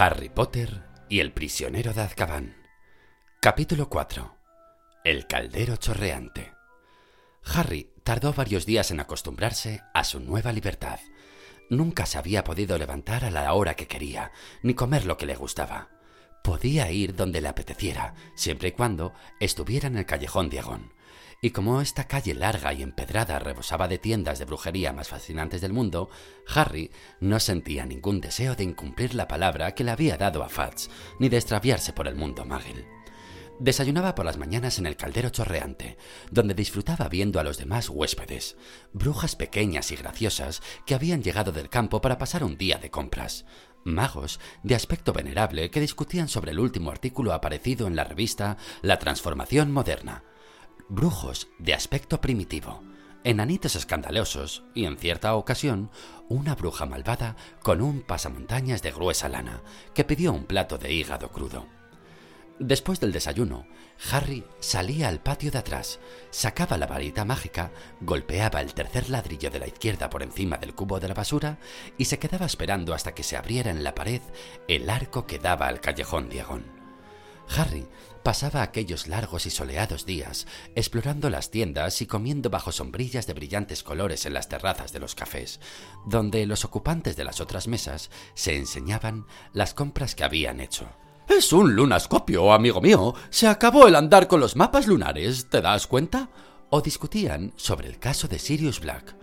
Harry Potter y el prisionero de Azkaban. Capítulo 4. El caldero chorreante. Harry tardó varios días en acostumbrarse a su nueva libertad. Nunca se había podido levantar a la hora que quería, ni comer lo que le gustaba. Podía ir donde le apeteciera, siempre y cuando estuviera en el callejón Diagón. Y como esta calle larga y empedrada rebosaba de tiendas de brujería más fascinantes del mundo, Harry no sentía ningún deseo de incumplir la palabra que le había dado a Fats, ni de extraviarse por el mundo mágil. Desayunaba por las mañanas en el caldero chorreante, donde disfrutaba viendo a los demás huéspedes, brujas pequeñas y graciosas que habían llegado del campo para pasar un día de compras, magos de aspecto venerable que discutían sobre el último artículo aparecido en la revista La Transformación Moderna, brujos de aspecto primitivo, enanitos escandalosos y, en cierta ocasión, una bruja malvada con un pasamontañas de gruesa lana que pidió un plato de hígado crudo. Después del desayuno, Harry salía al patio de atrás, sacaba la varita mágica, golpeaba el tercer ladrillo de la izquierda por encima del cubo de la basura y se quedaba esperando hasta que se abriera en la pared el arco que daba al callejón Diagón. Harry pasaba aquellos largos y soleados días explorando las tiendas y comiendo bajo sombrillas de brillantes colores en las terrazas de los cafés, donde los ocupantes de las otras mesas se enseñaban las compras que habían hecho. Es un lunascopio, amigo mío. Se acabó el andar con los mapas lunares, ¿te das cuenta? O discutían sobre el caso de Sirius Black.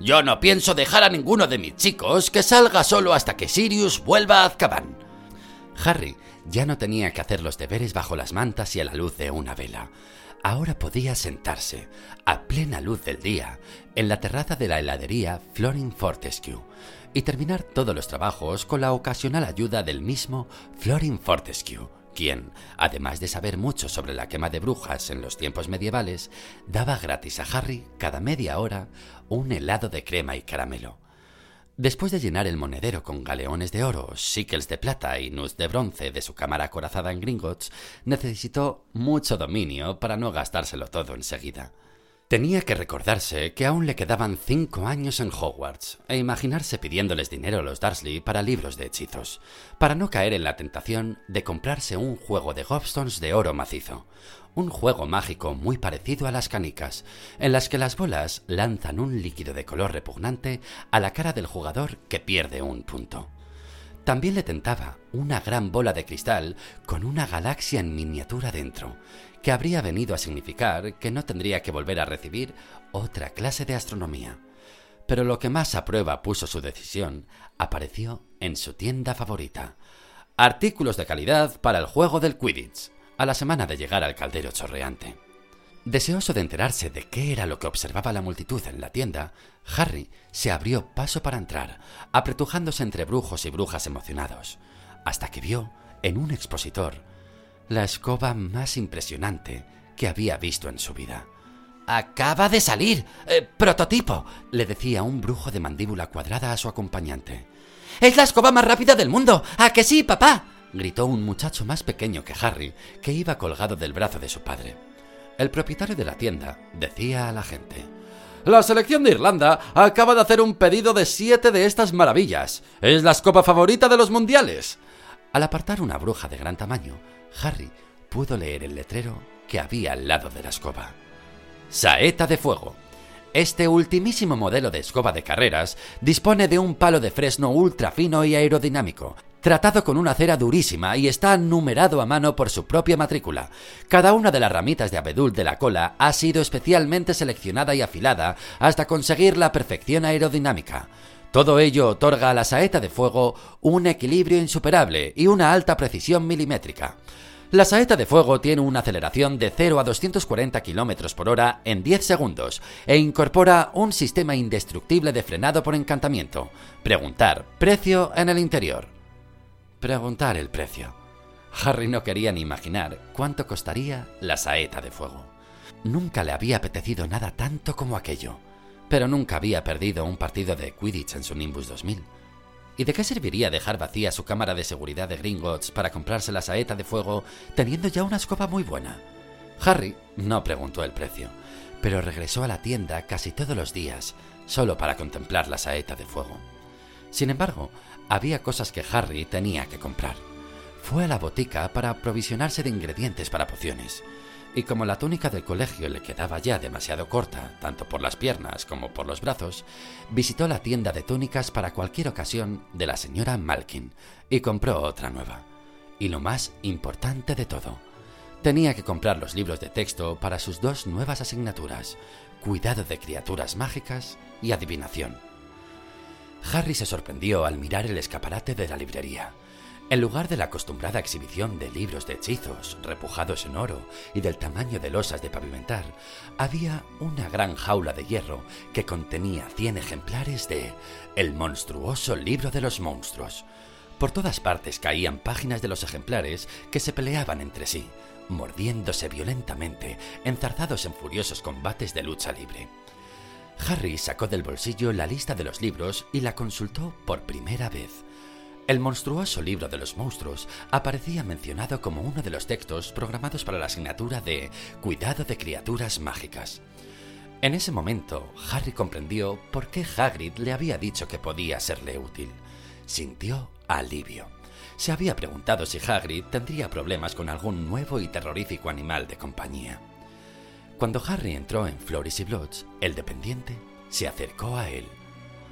Yo no pienso dejar a ninguno de mis chicos que salga solo hasta que Sirius vuelva a Azkaban. Harry ya no tenía que hacer los deberes bajo las mantas y a la luz de una vela. Ahora podía sentarse, a plena luz del día, en la terraza de la heladería Florin Fortescue y terminar todos los trabajos con la ocasional ayuda del mismo Florin Fortescue, quien, además de saber mucho sobre la quema de brujas en los tiempos medievales, daba gratis a Harry cada media hora un helado de crema y caramelo. Después de llenar el monedero con galeones de oro, sickles de plata y nus de bronce de su cámara acorazada en Gringotts, necesitó mucho dominio para no gastárselo todo enseguida. Tenía que recordarse que aún le quedaban cinco años en Hogwarts e imaginarse pidiéndoles dinero a los Dursley para libros de hechizos, para no caer en la tentación de comprarse un juego de gobstones de oro macizo, un juego mágico muy parecido a las canicas, en las que las bolas lanzan un líquido de color repugnante a la cara del jugador que pierde un punto. También le tentaba una gran bola de cristal con una galaxia en miniatura dentro, que habría venido a significar que no tendría que volver a recibir otra clase de astronomía. Pero lo que más a prueba puso su decisión apareció en su tienda favorita. Artículos de calidad para el juego del Quidditch, a la semana de llegar al caldero chorreante. Deseoso de enterarse de qué era lo que observaba la multitud en la tienda, Harry se abrió paso para entrar, apretujándose entre brujos y brujas emocionados, hasta que vio, en un expositor, la escoba más impresionante que había visto en su vida. Acaba de salir. Eh, prototipo, le decía un brujo de mandíbula cuadrada a su acompañante. Es la escoba más rápida del mundo. ¿A que sí, papá? Gritó un muchacho más pequeño que Harry, que iba colgado del brazo de su padre. El propietario de la tienda decía a la gente, La selección de Irlanda acaba de hacer un pedido de siete de estas maravillas. Es la escoba favorita de los mundiales. Al apartar una bruja de gran tamaño, Harry pudo leer el letrero que había al lado de la escoba. Saeta de fuego. Este ultimísimo modelo de escoba de carreras dispone de un palo de fresno ultra fino y aerodinámico, tratado con una cera durísima y está numerado a mano por su propia matrícula. Cada una de las ramitas de abedul de la cola ha sido especialmente seleccionada y afilada hasta conseguir la perfección aerodinámica. Todo ello otorga a la saeta de fuego un equilibrio insuperable y una alta precisión milimétrica. La saeta de fuego tiene una aceleración de 0 a 240 km por hora en 10 segundos e incorpora un sistema indestructible de frenado por encantamiento. Preguntar precio en el interior preguntar el precio. Harry no quería ni imaginar cuánto costaría la saeta de fuego. Nunca le había apetecido nada tanto como aquello, pero nunca había perdido un partido de Quidditch en su Nimbus 2000. ¿Y de qué serviría dejar vacía su cámara de seguridad de Gringotts para comprarse la saeta de fuego teniendo ya una escoba muy buena? Harry no preguntó el precio, pero regresó a la tienda casi todos los días, solo para contemplar la saeta de fuego. Sin embargo, había cosas que Harry tenía que comprar. Fue a la botica para aprovisionarse de ingredientes para pociones, y como la túnica del colegio le quedaba ya demasiado corta, tanto por las piernas como por los brazos, visitó la tienda de túnicas para cualquier ocasión de la señora Malkin y compró otra nueva. Y lo más importante de todo, tenía que comprar los libros de texto para sus dos nuevas asignaturas, cuidado de criaturas mágicas y adivinación. Harry se sorprendió al mirar el escaparate de la librería. En lugar de la acostumbrada exhibición de libros de hechizos repujados en oro y del tamaño de losas de pavimentar, había una gran jaula de hierro que contenía 100 ejemplares de El monstruoso libro de los monstruos. Por todas partes caían páginas de los ejemplares que se peleaban entre sí, mordiéndose violentamente, enzarzados en furiosos combates de lucha libre. Harry sacó del bolsillo la lista de los libros y la consultó por primera vez. El monstruoso libro de los monstruos aparecía mencionado como uno de los textos programados para la asignatura de Cuidado de criaturas mágicas. En ese momento, Harry comprendió por qué Hagrid le había dicho que podía serle útil. Sintió alivio. Se había preguntado si Hagrid tendría problemas con algún nuevo y terrorífico animal de compañía. Cuando Harry entró en Floris y Bloods, el dependiente se acercó a él.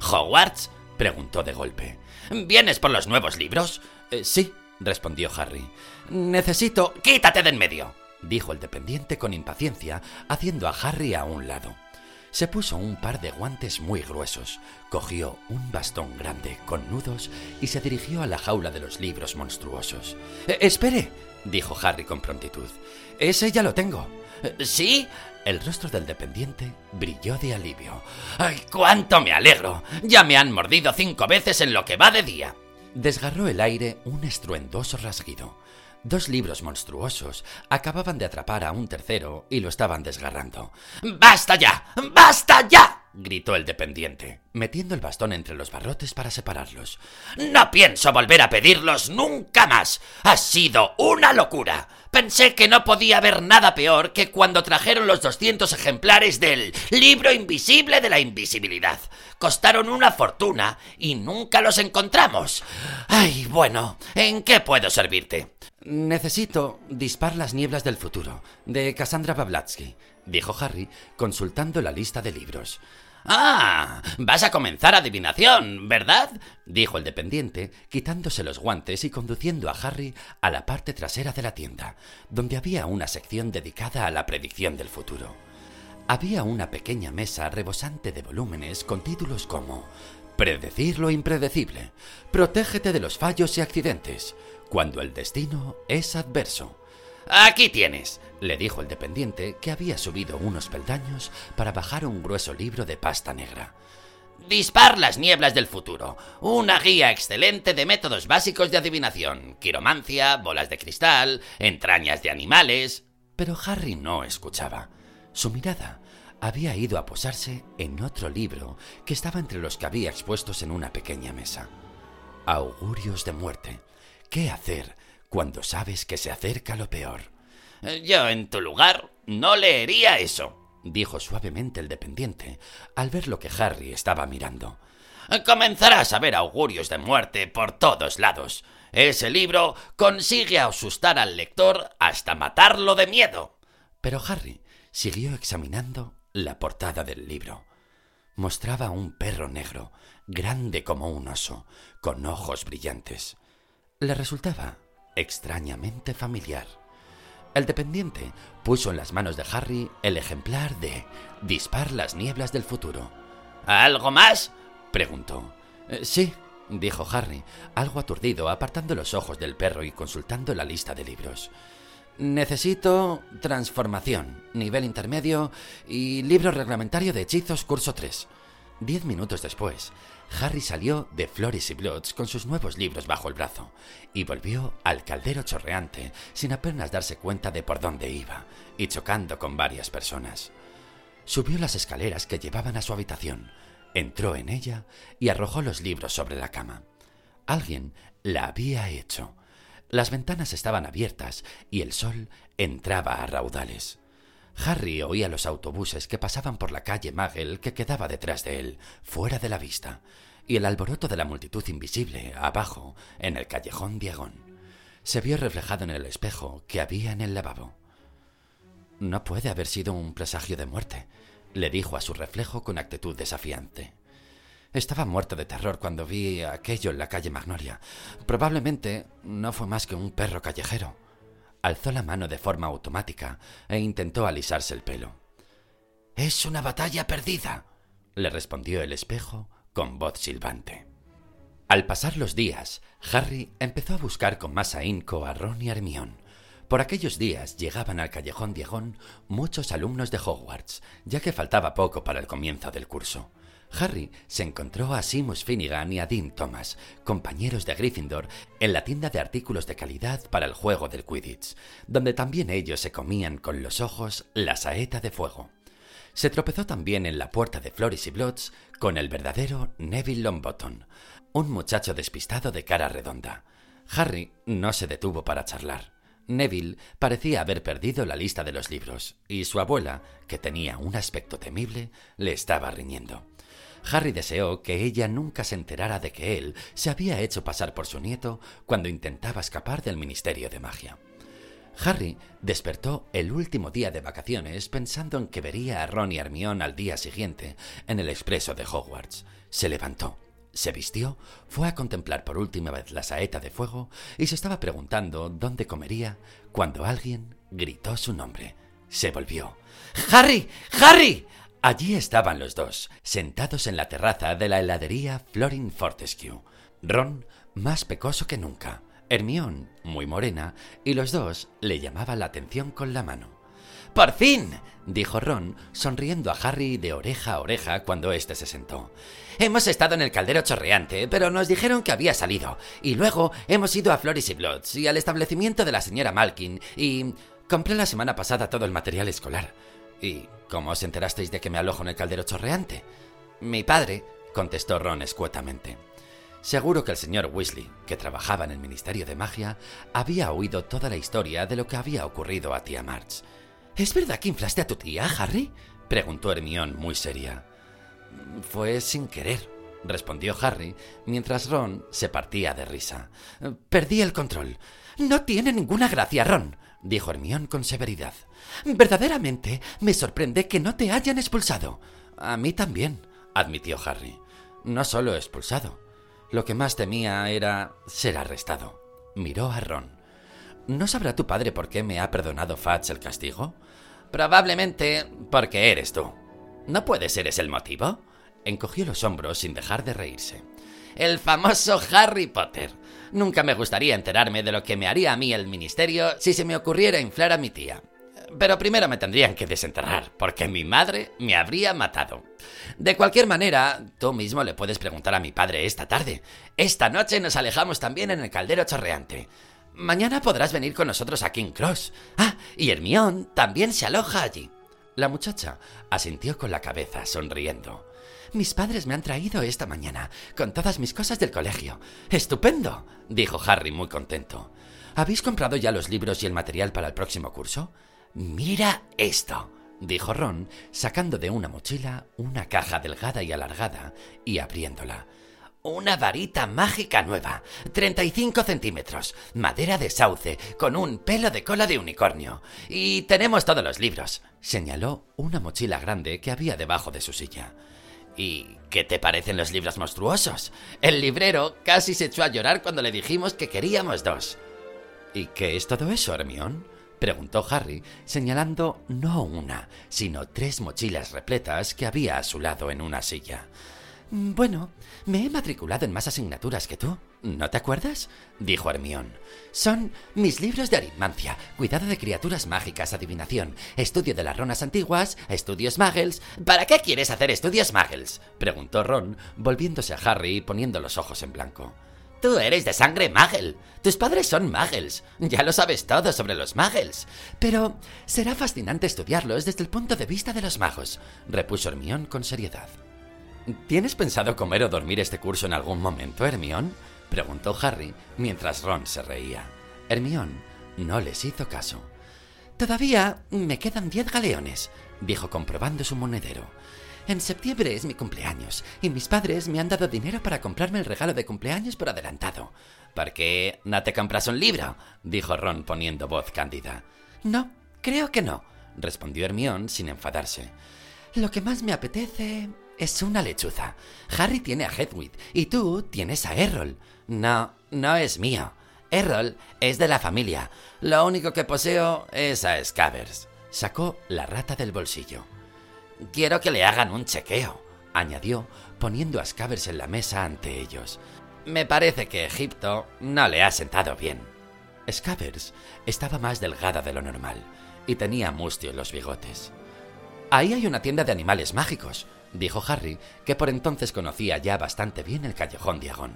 ¿Hogwarts? Preguntó de golpe. ¿Vienes por los nuevos libros? Eh, sí, respondió Harry. Necesito... Quítate de en medio, dijo el dependiente con impaciencia, haciendo a Harry a un lado. Se puso un par de guantes muy gruesos, cogió un bastón grande con nudos y se dirigió a la jaula de los libros monstruosos. Eh, espere, dijo Harry con prontitud. Ese ya lo tengo. ¿Sí? El rostro del dependiente brilló de alivio. ¡Ay, cuánto me alegro! Ya me han mordido cinco veces en lo que va de día. Desgarró el aire un estruendoso rasguido. Dos libros monstruosos acababan de atrapar a un tercero y lo estaban desgarrando. ¡Basta ya! ¡Basta ya! gritó el dependiente, metiendo el bastón entre los barrotes para separarlos. No pienso volver a pedirlos nunca más. Ha sido una locura. Pensé que no podía haber nada peor que cuando trajeron los 200 ejemplares del libro invisible de la invisibilidad. Costaron una fortuna y nunca los encontramos. Ay, bueno, ¿en qué puedo servirte? Necesito Dispar las nieblas del futuro, de Cassandra Bablatsky, dijo Harry, consultando la lista de libros. Ah, vas a comenzar adivinación, ¿verdad? dijo el dependiente, quitándose los guantes y conduciendo a Harry a la parte trasera de la tienda, donde había una sección dedicada a la predicción del futuro. Había una pequeña mesa rebosante de volúmenes con títulos como Predecir lo impredecible, Protégete de los fallos y accidentes, cuando el destino es adverso. Aquí tienes, le dijo el dependiente que había subido unos peldaños para bajar un grueso libro de pasta negra. Dispar las nieblas del futuro. Una guía excelente de métodos básicos de adivinación. Quiromancia, bolas de cristal, entrañas de animales. Pero Harry no escuchaba. Su mirada había ido a posarse en otro libro que estaba entre los que había expuestos en una pequeña mesa. Augurios de muerte. ¿Qué hacer cuando sabes que se acerca lo peor? Yo en tu lugar no leería eso, dijo suavemente el dependiente, al ver lo que Harry estaba mirando. Comenzarás a ver augurios de muerte por todos lados. Ese libro consigue asustar al lector hasta matarlo de miedo. Pero Harry siguió examinando la portada del libro. Mostraba un perro negro, grande como un oso, con ojos brillantes. Le resultaba extrañamente familiar. El dependiente puso en las manos de Harry el ejemplar de Dispar las nieblas del futuro. ¿Algo más? preguntó. Eh, sí, dijo Harry, algo aturdido, apartando los ojos del perro y consultando la lista de libros. Necesito transformación, nivel intermedio y libro reglamentario de hechizos curso 3. Diez minutos después, Harry salió de Flores y Bloods con sus nuevos libros bajo el brazo y volvió al caldero chorreante sin apenas darse cuenta de por dónde iba y chocando con varias personas. Subió las escaleras que llevaban a su habitación, entró en ella y arrojó los libros sobre la cama. Alguien la había hecho. Las ventanas estaban abiertas y el sol entraba a raudales. Harry oía los autobuses que pasaban por la calle Magel que quedaba detrás de él, fuera de la vista, y el alboroto de la multitud invisible abajo, en el callejón Diagón. Se vio reflejado en el espejo que había en el lavabo. No puede haber sido un presagio de muerte, le dijo a su reflejo con actitud desafiante. Estaba muerto de terror cuando vi aquello en la calle Magnolia. Probablemente no fue más que un perro callejero. Alzó la mano de forma automática e intentó alisarse el pelo. Es una batalla perdida, le respondió el espejo con voz silbante. Al pasar los días, Harry empezó a buscar con más ahínco a Ron y Hermione. Por aquellos días llegaban al callejón Diegón muchos alumnos de Hogwarts, ya que faltaba poco para el comienzo del curso. Harry se encontró a Seamus Finnegan y a Dean Thomas, compañeros de Gryffindor, en la tienda de artículos de calidad para el juego del Quidditch, donde también ellos se comían con los ojos la saeta de fuego. Se tropezó también en la puerta de Flores y Bloods con el verdadero Neville Longbottom, un muchacho despistado de cara redonda. Harry no se detuvo para charlar. Neville parecía haber perdido la lista de los libros, y su abuela, que tenía un aspecto temible, le estaba riñendo. Harry deseó que ella nunca se enterara de que él se había hecho pasar por su nieto cuando intentaba escapar del Ministerio de Magia. Harry despertó el último día de vacaciones pensando en que vería a Ron y Hermione al día siguiente en el expreso de Hogwarts. Se levantó, se vistió, fue a contemplar por última vez la saeta de fuego y se estaba preguntando dónde comería cuando alguien gritó su nombre. Se volvió. ¡Harry! ¡Harry! Allí estaban los dos, sentados en la terraza de la heladería Florin Fortescue. Ron, más pecoso que nunca, Hermión, muy morena, y los dos le llamaban la atención con la mano. ¡Por fin! dijo Ron, sonriendo a Harry de oreja a oreja cuando éste se sentó. Hemos estado en el caldero chorreante, pero nos dijeron que había salido, y luego hemos ido a Floris y Bloods y al establecimiento de la señora Malkin, y compré la semana pasada todo el material escolar. ¿Y cómo os enterasteis de que me alojo en el caldero chorreante? Mi padre, contestó Ron escuetamente. Seguro que el señor Weasley, que trabajaba en el Ministerio de Magia, había oído toda la historia de lo que había ocurrido a tía March. ¿Es verdad que inflaste a tu tía, Harry? preguntó Hermione muy seria. Fue sin querer, respondió Harry, mientras Ron se partía de risa. Perdí el control. No tiene ninguna gracia, Ron, dijo Hermione con severidad. Verdaderamente me sorprende que no te hayan expulsado. A mí también, admitió Harry. No solo expulsado. Lo que más temía era ser arrestado. Miró a Ron. ¿No sabrá tu padre por qué me ha perdonado Fudge el castigo? Probablemente porque eres tú. ¿No puede ser ese el motivo? Encogió los hombros sin dejar de reírse. El famoso Harry Potter. Nunca me gustaría enterarme de lo que me haría a mí el ministerio si se me ocurriera inflar a mi tía. Pero primero me tendrían que desenterrar, porque mi madre me habría matado. De cualquier manera, tú mismo le puedes preguntar a mi padre esta tarde. Esta noche nos alejamos también en el caldero chorreante. Mañana podrás venir con nosotros a King Cross. Ah, y Hermione también se aloja allí. La muchacha asintió con la cabeza, sonriendo. Mis padres me han traído esta mañana, con todas mis cosas del colegio. Estupendo, dijo Harry muy contento. ¿Habéis comprado ya los libros y el material para el próximo curso? Mira esto, dijo Ron, sacando de una mochila una caja delgada y alargada y abriéndola. Una varita mágica nueva, 35 centímetros, madera de sauce, con un pelo de cola de unicornio. Y tenemos todos los libros, señaló una mochila grande que había debajo de su silla. ¿Y qué te parecen los libros monstruosos? El librero casi se echó a llorar cuando le dijimos que queríamos dos. ¿Y qué es todo eso, Hermión? preguntó Harry, señalando no una, sino tres mochilas repletas que había a su lado en una silla. Bueno, me he matriculado en más asignaturas que tú. ¿No te acuerdas? dijo Hermión. Son mis libros de aritmancia, cuidado de criaturas mágicas, adivinación, estudio de las ronas antiguas, estudios muggles. ¿Para qué quieres hacer estudios muggles? preguntó Ron, volviéndose a Harry y poniendo los ojos en blanco. Tú eres de sangre Magel. Tus padres son Muggles. Ya lo sabes todo sobre los Muggles. Pero será fascinante estudiarlos desde el punto de vista de los magos, repuso Hermión con seriedad. ¿Tienes pensado comer o dormir este curso en algún momento, Hermión? preguntó Harry mientras Ron se reía. Hermión no les hizo caso. Todavía me quedan diez galeones, dijo comprobando su monedero. En septiembre es mi cumpleaños y mis padres me han dado dinero para comprarme el regalo de cumpleaños por adelantado. ¿Por qué no te compras un libro? dijo Ron poniendo voz cándida. No, creo que no, respondió Hermión sin enfadarse. Lo que más me apetece es una lechuza. Harry tiene a Hedwig y tú tienes a Errol. No, no es mío. Errol es de la familia. Lo único que poseo es a Scabbers. Sacó la rata del bolsillo. Quiero que le hagan un chequeo, añadió, poniendo a Scabbers en la mesa ante ellos. Me parece que Egipto no le ha sentado bien. Scabbers estaba más delgada de lo normal y tenía mustio en los bigotes. Ahí hay una tienda de animales mágicos, dijo Harry, que por entonces conocía ya bastante bien el callejón Diagón.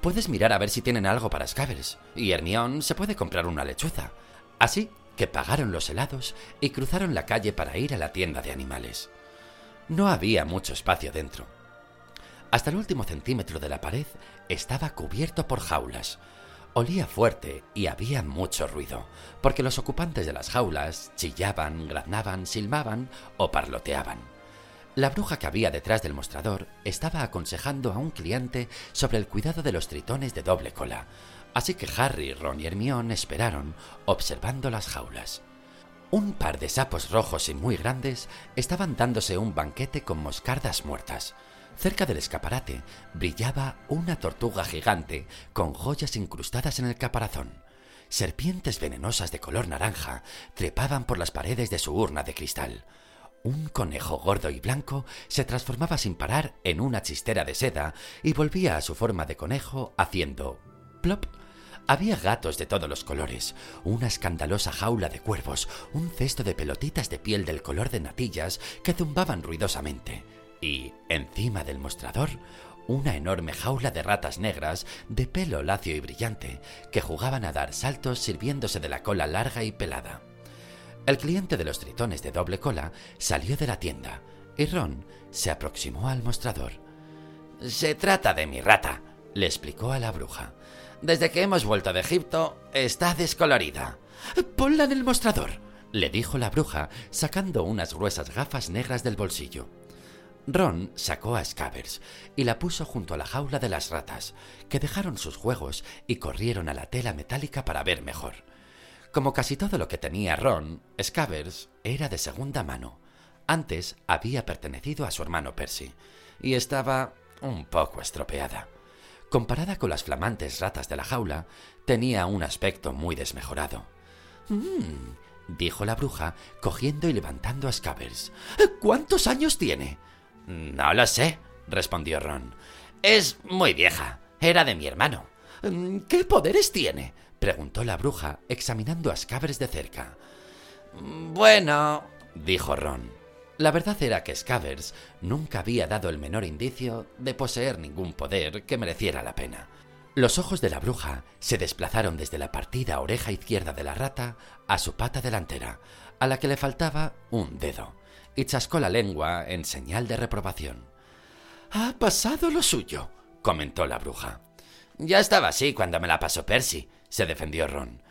Puedes mirar a ver si tienen algo para Scabbers, y Hermione se puede comprar una lechuza. Así que pagaron los helados y cruzaron la calle para ir a la tienda de animales. No había mucho espacio dentro. Hasta el último centímetro de la pared estaba cubierto por jaulas. Olía fuerte y había mucho ruido, porque los ocupantes de las jaulas chillaban, graznaban, silbaban o parloteaban. La bruja que había detrás del mostrador estaba aconsejando a un cliente sobre el cuidado de los tritones de doble cola, así que Harry, Ron y Hermione esperaron, observando las jaulas. Un par de sapos rojos y muy grandes estaban dándose un banquete con moscardas muertas. Cerca del escaparate brillaba una tortuga gigante con joyas incrustadas en el caparazón. Serpientes venenosas de color naranja trepaban por las paredes de su urna de cristal. Un conejo gordo y blanco se transformaba sin parar en una chistera de seda y volvía a su forma de conejo haciendo plop. Había gatos de todos los colores, una escandalosa jaula de cuervos, un cesto de pelotitas de piel del color de natillas que zumbaban ruidosamente y, encima del mostrador, una enorme jaula de ratas negras de pelo lacio y brillante que jugaban a dar saltos sirviéndose de la cola larga y pelada. El cliente de los tritones de doble cola salió de la tienda y Ron se aproximó al mostrador. Se trata de mi rata, le explicó a la bruja. Desde que hemos vuelto de Egipto está descolorida. Ponla en el mostrador, le dijo la bruja, sacando unas gruesas gafas negras del bolsillo. Ron sacó a Scabbers y la puso junto a la jaula de las ratas, que dejaron sus juegos y corrieron a la tela metálica para ver mejor. Como casi todo lo que tenía Ron, Scabbers era de segunda mano. Antes había pertenecido a su hermano Percy y estaba un poco estropeada. Comparada con las flamantes ratas de la jaula, tenía un aspecto muy desmejorado. Mmm, dijo la bruja, cogiendo y levantando a Scabbers. ¿Cuántos años tiene? No lo sé, respondió Ron. Es muy vieja. Era de mi hermano. ¿Qué poderes tiene? Preguntó la bruja, examinando a Scabbers de cerca. Bueno, dijo Ron. La verdad era que Scabbers nunca había dado el menor indicio de poseer ningún poder que mereciera la pena. Los ojos de la bruja se desplazaron desde la partida oreja izquierda de la rata a su pata delantera, a la que le faltaba un dedo y chascó la lengua en señal de reprobación. Ha pasado lo suyo, comentó la bruja. Ya estaba así cuando me la pasó Percy, se defendió Ron.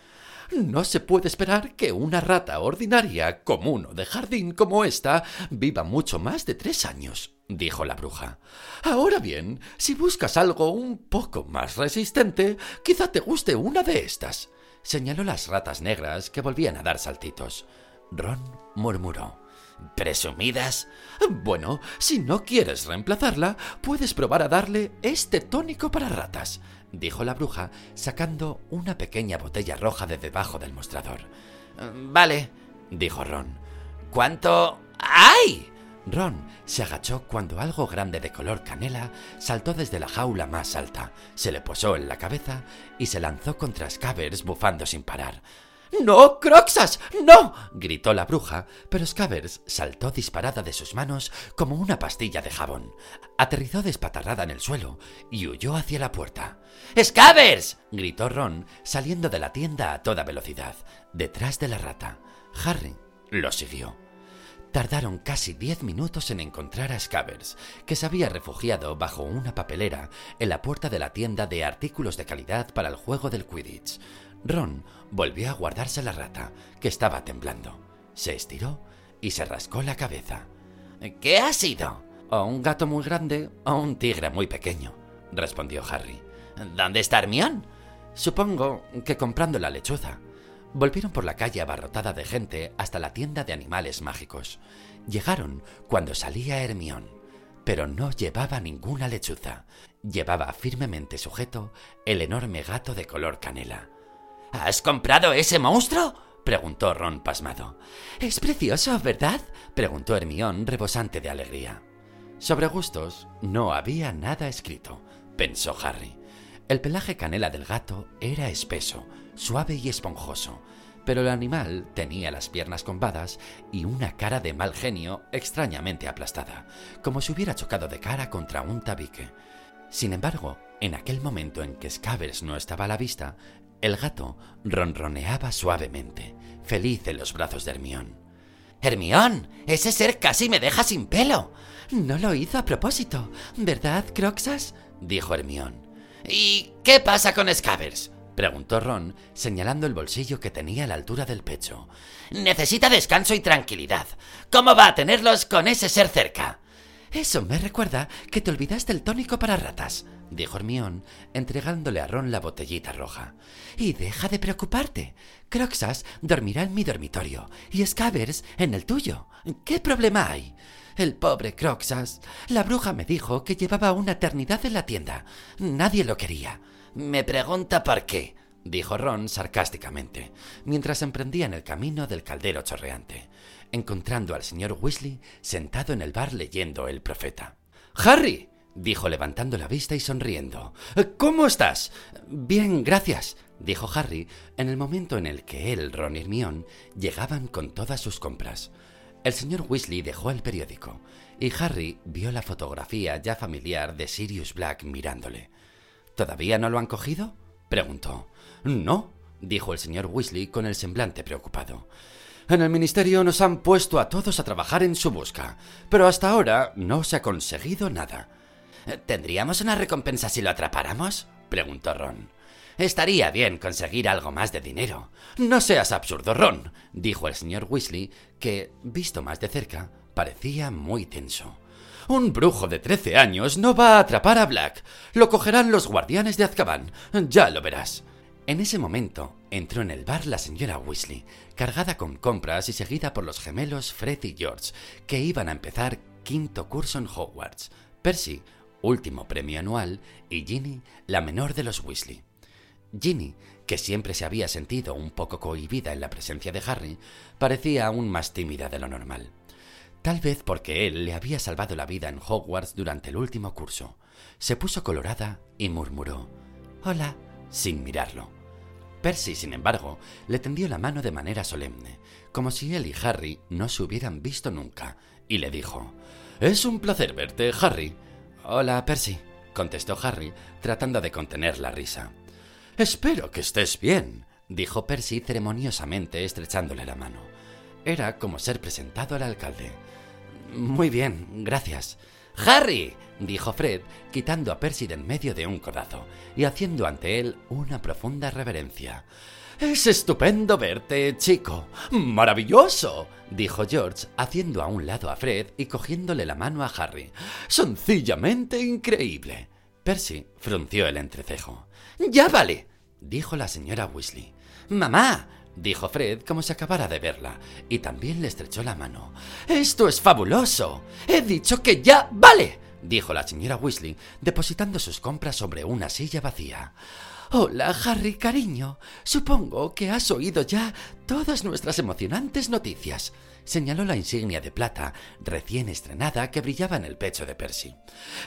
No se puede esperar que una rata ordinaria, común o de jardín como esta, viva mucho más de tres años, dijo la bruja. Ahora bien, si buscas algo un poco más resistente, quizá te guste una de estas. Señaló las ratas negras que volvían a dar saltitos. Ron murmuró. ¿Presumidas? Bueno, si no quieres reemplazarla, puedes probar a darle este tónico para ratas, dijo la bruja, sacando una pequeña botella roja de debajo del mostrador. Vale, dijo Ron. ¿Cuánto? ¡Ay! Ron se agachó cuando algo grande de color canela saltó desde la jaula más alta, se le posó en la cabeza y se lanzó contra Scabbers bufando sin parar. ¡No, Croxas! ¡No! gritó la bruja, pero Scabbers saltó disparada de sus manos como una pastilla de jabón. Aterrizó despatarrada en el suelo y huyó hacia la puerta. ¡Scabbers! gritó Ron, saliendo de la tienda a toda velocidad, detrás de la rata. Harry lo siguió. Tardaron casi diez minutos en encontrar a Scabbers, que se había refugiado bajo una papelera en la puerta de la tienda de artículos de calidad para el juego del Quidditch. Ron volvió a guardarse la rata, que estaba temblando. Se estiró y se rascó la cabeza. ¿Qué ha sido? O un gato muy grande o un tigre muy pequeño, respondió Harry. ¿Dónde está Hermión? Supongo que comprando la lechuza. Volvieron por la calle abarrotada de gente hasta la tienda de animales mágicos. Llegaron cuando salía Hermión, pero no llevaba ninguna lechuza. Llevaba firmemente sujeto el enorme gato de color canela. ¿Has comprado ese monstruo? preguntó Ron pasmado. Es precioso, ¿verdad? preguntó Hermión rebosante de alegría. Sobre gustos no había nada escrito, pensó Harry. El pelaje canela del gato era espeso, suave y esponjoso, pero el animal tenía las piernas combadas y una cara de mal genio extrañamente aplastada, como si hubiera chocado de cara contra un tabique. Sin embargo, en aquel momento en que Scabbers no estaba a la vista, el gato ronroneaba suavemente, feliz en los brazos de Hermión. Hermión, ese ser casi me deja sin pelo. No lo hizo a propósito, ¿verdad, Croxas? dijo Hermión. ¿Y qué pasa con Scabbers? preguntó Ron, señalando el bolsillo que tenía a la altura del pecho. Necesita descanso y tranquilidad. ¿Cómo va a tenerlos con ese ser cerca? Eso me recuerda que te olvidaste el tónico para ratas, dijo Hermión, entregándole a Ron la botellita roja. Y deja de preocuparte. Croxas dormirá en mi dormitorio y Scabbers en el tuyo. ¿Qué problema hay? El pobre Croxas. La bruja me dijo que llevaba una eternidad en la tienda. Nadie lo quería. Me pregunta por qué, dijo Ron sarcásticamente, mientras emprendían el camino del caldero chorreante, encontrando al señor Weasley sentado en el bar leyendo El Profeta. Harry, dijo levantando la vista y sonriendo. ¿Cómo estás? Bien, gracias, dijo Harry en el momento en el que él, Ron y Hermione llegaban con todas sus compras. El señor Weasley dejó el periódico y Harry vio la fotografía ya familiar de Sirius Black mirándole. ¿Todavía no lo han cogido? preguntó. No, dijo el señor Weasley con el semblante preocupado. En el ministerio nos han puesto a todos a trabajar en su busca, pero hasta ahora no se ha conseguido nada. ¿Tendríamos una recompensa si lo atrapáramos? preguntó Ron. Estaría bien conseguir algo más de dinero. No seas absurdo, Ron, dijo el señor Weasley, que, visto más de cerca, parecía muy tenso. Un brujo de trece años no va a atrapar a Black. Lo cogerán los guardianes de Azkaban. Ya lo verás. En ese momento entró en el bar la señora Weasley, cargada con compras y seguida por los gemelos Fred y George, que iban a empezar quinto curso en Hogwarts. Percy, último premio anual, y Ginny, la menor de los Weasley. Ginny, que siempre se había sentido un poco cohibida en la presencia de Harry, parecía aún más tímida de lo normal. Tal vez porque él le había salvado la vida en Hogwarts durante el último curso. Se puso colorada y murmuró Hola, sin mirarlo. Percy, sin embargo, le tendió la mano de manera solemne, como si él y Harry no se hubieran visto nunca, y le dijo Es un placer verte, Harry. Hola, Percy, contestó Harry, tratando de contener la risa. Espero que estés bien, dijo Percy ceremoniosamente estrechándole la mano. Era como ser presentado al alcalde. Muy bien, gracias. Harry, dijo Fred, quitando a Percy de en medio de un codazo y haciendo ante él una profunda reverencia. Es estupendo verte, chico. Maravilloso, dijo George, haciendo a un lado a Fred y cogiéndole la mano a Harry. Sencillamente increíble. Percy frunció el entrecejo. Ya vale, dijo la señora Weasley. Mamá, dijo Fred como si acabara de verla, y también le estrechó la mano. Esto es fabuloso. He dicho que ya vale, dijo la señora Weasley, depositando sus compras sobre una silla vacía. Hola, Harry, cariño. Supongo que has oído ya todas nuestras emocionantes noticias. Señaló la insignia de plata recién estrenada que brillaba en el pecho de Percy.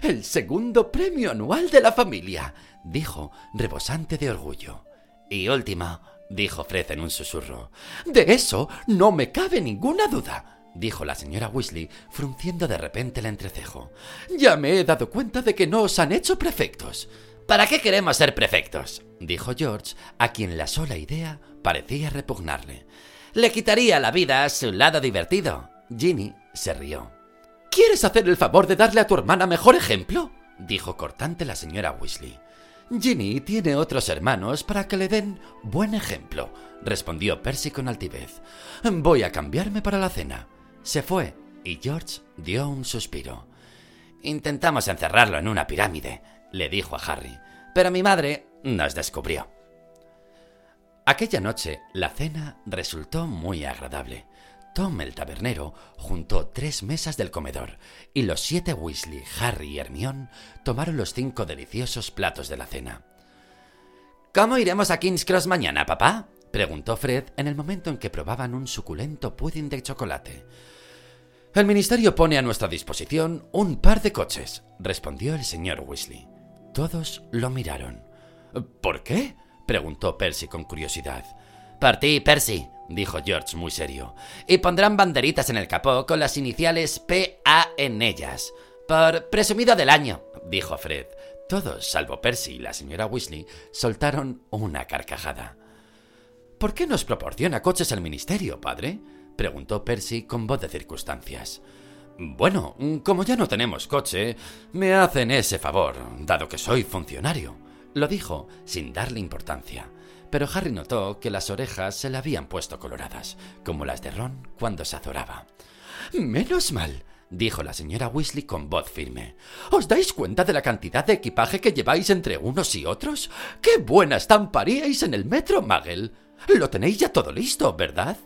El segundo premio anual de la familia, dijo, rebosante de orgullo. Y último, dijo Fred en un susurro. De eso no me cabe ninguna duda, dijo la señora Weasley, frunciendo de repente el entrecejo. Ya me he dado cuenta de que no os han hecho prefectos. ¿Para qué queremos ser prefectos? dijo George, a quien la sola idea parecía repugnarle. Le quitaría la vida a su lado divertido. Ginny se rió. ¿Quieres hacer el favor de darle a tu hermana mejor ejemplo? dijo cortante la señora Weasley. Ginny tiene otros hermanos para que le den buen ejemplo, respondió Percy con altivez. Voy a cambiarme para la cena. Se fue y George dio un suspiro. Intentamos encerrarlo en una pirámide, le dijo a Harry, pero mi madre nos descubrió. Aquella noche la cena resultó muy agradable. Tom el tabernero juntó tres mesas del comedor y los siete Weasley, Harry y Hermione tomaron los cinco deliciosos platos de la cena. ¿Cómo iremos a King's Cross mañana, papá? preguntó Fred en el momento en que probaban un suculento pudding de chocolate. El ministerio pone a nuestra disposición un par de coches, respondió el señor Weasley. Todos lo miraron. ¿Por qué? preguntó Percy con curiosidad. Partí, Percy, dijo George muy serio, y pondrán banderitas en el capó con las iniciales PA en ellas. Por presumido del año, dijo Fred. Todos, salvo Percy y la señora Weasley, soltaron una carcajada. ¿Por qué nos proporciona coches el ministerio, padre? preguntó Percy con voz de circunstancias. Bueno, como ya no tenemos coche, me hacen ese favor, dado que soy funcionario, lo dijo sin darle importancia. Pero Harry notó que las orejas se le habían puesto coloradas, como las de Ron cuando se azoraba. Menos mal, dijo la señora Weasley con voz firme. ¿Os dais cuenta de la cantidad de equipaje que lleváis entre unos y otros? ¡Qué buena estamparíais en el metro, Magel! Lo tenéis ya todo listo, ¿verdad?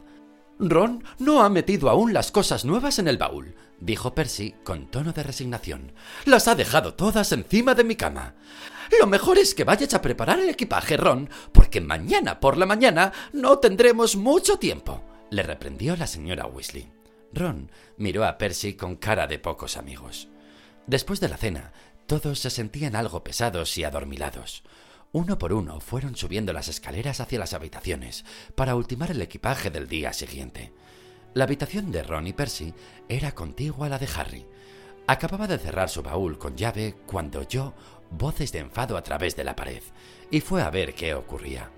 Ron no ha metido aún las cosas nuevas en el baúl, dijo Percy con tono de resignación. Las ha dejado todas encima de mi cama. Lo mejor es que vayas a preparar el equipaje, Ron, porque mañana por la mañana no tendremos mucho tiempo, le reprendió la señora Weasley. Ron miró a Percy con cara de pocos amigos. Después de la cena, todos se sentían algo pesados y adormilados. Uno por uno fueron subiendo las escaleras hacia las habitaciones para ultimar el equipaje del día siguiente. La habitación de Ron y Percy era contigua a la de Harry. Acababa de cerrar su baúl con llave cuando oyó voces de enfado a través de la pared y fue a ver qué ocurría.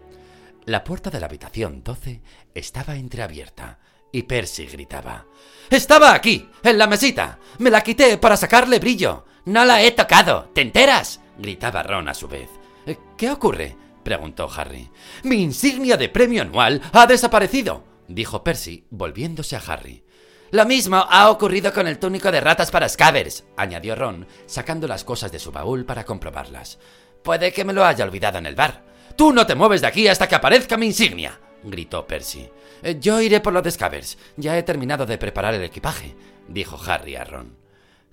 La puerta de la habitación 12 estaba entreabierta y Percy gritaba: ¡Estaba aquí, en la mesita! ¡Me la quité para sacarle brillo! ¡No la he tocado! ¿Te enteras? gritaba Ron a su vez. Eh, ¿Qué ocurre? preguntó Harry. Mi insignia de premio anual ha desaparecido, dijo Percy, volviéndose a Harry. Lo mismo ha ocurrido con el túnico de ratas para Scavers, añadió Ron, sacando las cosas de su baúl para comprobarlas. Puede que me lo haya olvidado en el bar. Tú no te mueves de aquí hasta que aparezca mi insignia, gritó Percy. Eh, yo iré por lo de Scavers. Ya he terminado de preparar el equipaje, dijo Harry a Ron.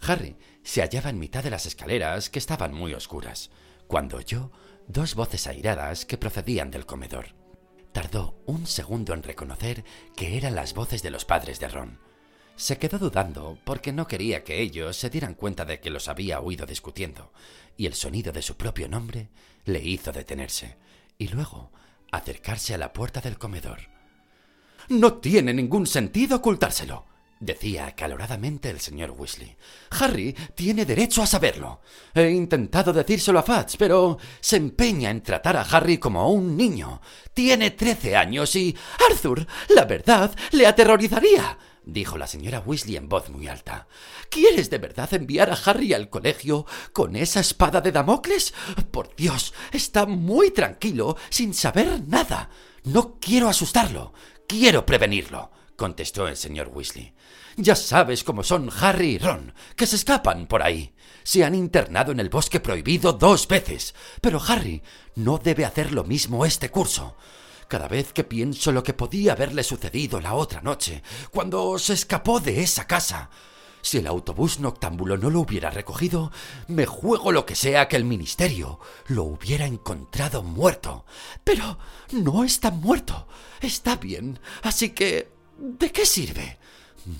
Harry se hallaba en mitad de las escaleras que estaban muy oscuras cuando oyó dos voces airadas que procedían del comedor. Tardó un segundo en reconocer que eran las voces de los padres de Ron. Se quedó dudando porque no quería que ellos se dieran cuenta de que los había oído discutiendo, y el sonido de su propio nombre le hizo detenerse, y luego acercarse a la puerta del comedor. No tiene ningún sentido ocultárselo, decía acaloradamente el señor Weasley. Harry tiene derecho a saberlo. He intentado decírselo a Fats, pero se empeña en tratar a Harry como a un niño. Tiene trece años y Arthur, la verdad, le aterrorizaría dijo la señora Weasley en voz muy alta. ¿Quieres de verdad enviar a Harry al colegio con esa espada de Damocles? Por Dios, está muy tranquilo, sin saber nada. No quiero asustarlo, quiero prevenirlo contestó el señor Weasley. Ya sabes cómo son Harry y Ron, que se escapan por ahí. Se han internado en el bosque prohibido dos veces, pero Harry no debe hacer lo mismo este curso. Cada vez que pienso lo que podía haberle sucedido la otra noche, cuando se escapó de esa casa, si el autobús noctámbulo no lo hubiera recogido, me juego lo que sea que el ministerio lo hubiera encontrado muerto. Pero no está muerto. Está bien. Así que ¿De qué sirve?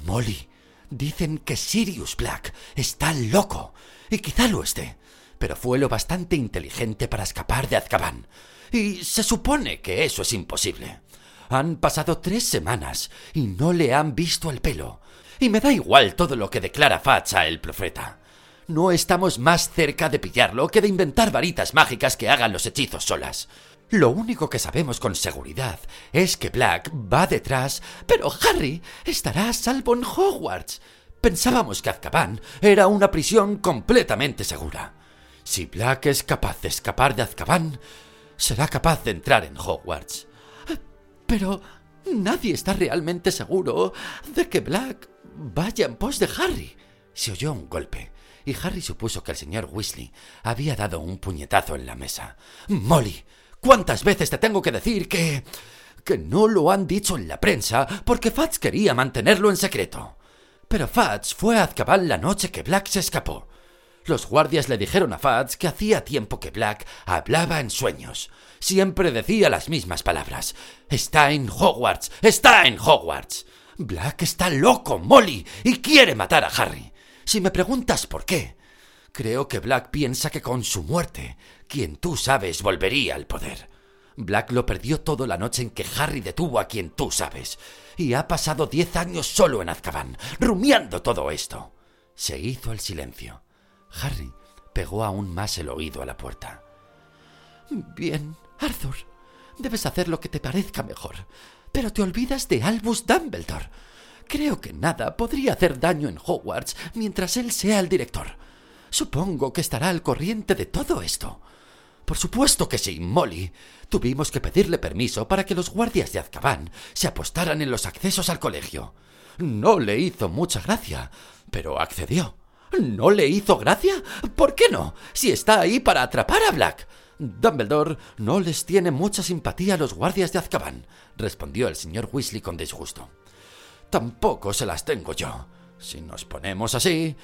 Molly, dicen que Sirius Black está loco, y quizá lo esté, pero fue lo bastante inteligente para escapar de Azkaban, y se supone que eso es imposible. Han pasado tres semanas y no le han visto el pelo, y me da igual todo lo que declara Facha el profeta. No estamos más cerca de pillarlo que de inventar varitas mágicas que hagan los hechizos solas. Lo único que sabemos con seguridad es que Black va detrás, pero Harry estará a salvo en Hogwarts. Pensábamos que Azkaban era una prisión completamente segura. Si Black es capaz de escapar de Azkaban, será capaz de entrar en Hogwarts. Pero nadie está realmente seguro de que Black Vaya en pos de Harry. Se oyó un golpe, y Harry supuso que el señor Weasley había dado un puñetazo en la mesa. Molly, ¿cuántas veces te tengo que decir que... que no lo han dicho en la prensa porque Fats quería mantenerlo en secreto? Pero Fats fue a Azkaban la noche que Black se escapó. Los guardias le dijeron a Fats que hacía tiempo que Black hablaba en sueños. Siempre decía las mismas palabras. Está en Hogwarts. Está en Hogwarts. Black está loco, Molly, y quiere matar a Harry. Si me preguntas por qué, creo que Black piensa que con su muerte, quien tú sabes volvería al poder. Black lo perdió todo la noche en que Harry detuvo a quien tú sabes, y ha pasado diez años solo en Azkaban, rumiando todo esto. Se hizo el silencio. Harry pegó aún más el oído a la puerta. Bien, Arthur, debes hacer lo que te parezca mejor, pero te olvidas de Albus Dumbledore. Creo que nada podría hacer daño en Hogwarts mientras él sea el director. Supongo que estará al corriente de todo esto. Por supuesto que sí, Molly. Tuvimos que pedirle permiso para que los guardias de Azkaban se apostaran en los accesos al colegio. No le hizo mucha gracia, pero accedió. ¿No le hizo gracia? ¿Por qué no? Si está ahí para atrapar a Black. Dumbledore no les tiene mucha simpatía a los guardias de Azkaban, respondió el señor Weasley con disgusto. Tampoco se las tengo yo, si nos ponemos así.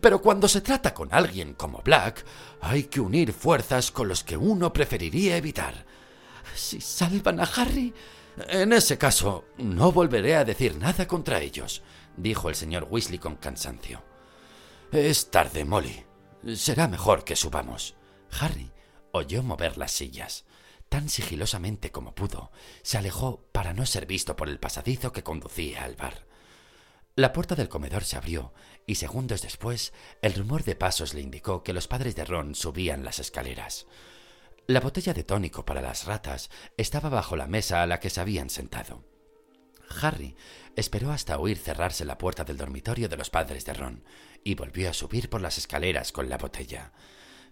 Pero cuando se trata con alguien como Black, hay que unir fuerzas con los que uno preferiría evitar. Si salvan a Harry, en ese caso no volveré a decir nada contra ellos, dijo el señor Weasley con cansancio. Es tarde, Molly. Será mejor que subamos. Harry oyó mover las sillas. Tan sigilosamente como pudo, se alejó para no ser visto por el pasadizo que conducía al bar. La puerta del comedor se abrió y segundos después el rumor de pasos le indicó que los padres de Ron subían las escaleras. La botella de tónico para las ratas estaba bajo la mesa a la que se habían sentado. Harry esperó hasta oír cerrarse la puerta del dormitorio de los padres de Ron y volvió a subir por las escaleras con la botella.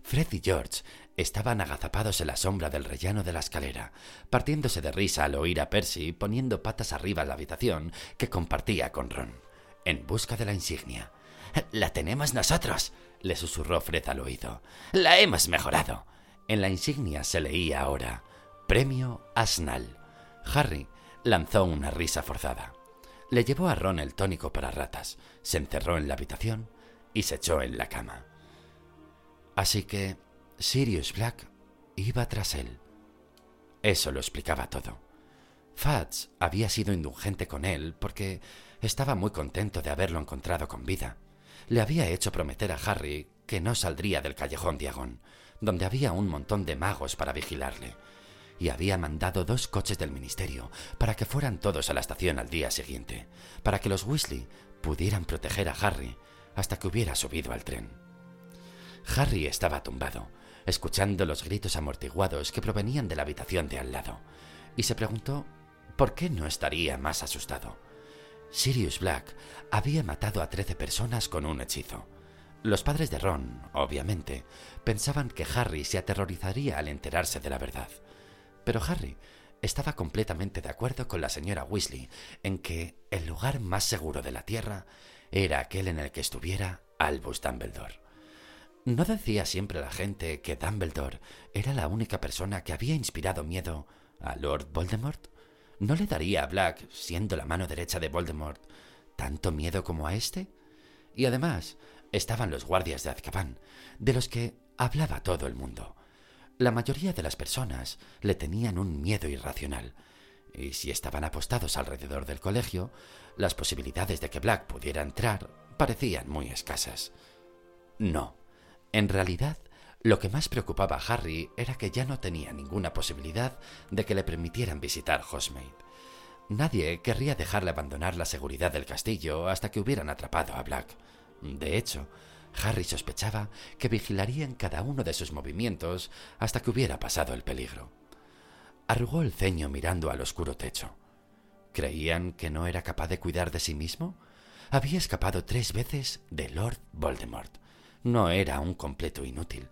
Fred y George estaban agazapados en la sombra del rellano de la escalera, partiéndose de risa al oír a Percy poniendo patas arriba la habitación que compartía con Ron, en busca de la insignia. La tenemos nosotros, le susurró Fred al oído. La hemos mejorado. En la insignia se leía ahora Premio Asnal. Harry lanzó una risa forzada. Le llevó a Ron el tónico para ratas, se encerró en la habitación y se echó en la cama. Así que Sirius Black iba tras él. Eso lo explicaba todo. Fats había sido indulgente con él porque estaba muy contento de haberlo encontrado con vida. Le había hecho prometer a Harry que no saldría del callejón Diagón, donde había un montón de magos para vigilarle, y había mandado dos coches del ministerio para que fueran todos a la estación al día siguiente, para que los Weasley pudieran proteger a Harry hasta que hubiera subido al tren. Harry estaba tumbado, escuchando los gritos amortiguados que provenían de la habitación de al lado, y se preguntó por qué no estaría más asustado. Sirius Black había matado a trece personas con un hechizo. Los padres de Ron, obviamente, pensaban que Harry se aterrorizaría al enterarse de la verdad. Pero Harry estaba completamente de acuerdo con la señora Weasley en que el lugar más seguro de la Tierra era aquel en el que estuviera Albus Dumbledore. ¿No decía siempre la gente que Dumbledore era la única persona que había inspirado miedo a Lord Voldemort? ¿No le daría a Black, siendo la mano derecha de Voldemort, tanto miedo como a éste? Y además, estaban los guardias de Azkaban, de los que hablaba todo el mundo. La mayoría de las personas le tenían un miedo irracional, y si estaban apostados alrededor del colegio, las posibilidades de que Black pudiera entrar parecían muy escasas. No, en realidad, lo que más preocupaba a Harry era que ya no tenía ninguna posibilidad de que le permitieran visitar Hogsmeade. Nadie querría dejarle abandonar la seguridad del castillo hasta que hubieran atrapado a Black. De hecho, Harry sospechaba que vigilarían cada uno de sus movimientos hasta que hubiera pasado el peligro. Arrugó el ceño mirando al oscuro techo. ¿Creían que no era capaz de cuidar de sí mismo? Había escapado tres veces de Lord Voldemort no era un completo inútil.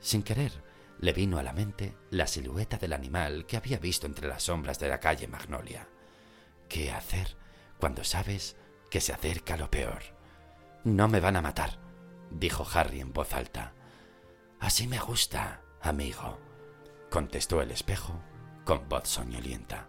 Sin querer, le vino a la mente la silueta del animal que había visto entre las sombras de la calle Magnolia. ¿Qué hacer cuando sabes que se acerca lo peor. No me van a matar, dijo Harry en voz alta. Así me gusta, amigo, contestó el espejo con voz soñolienta.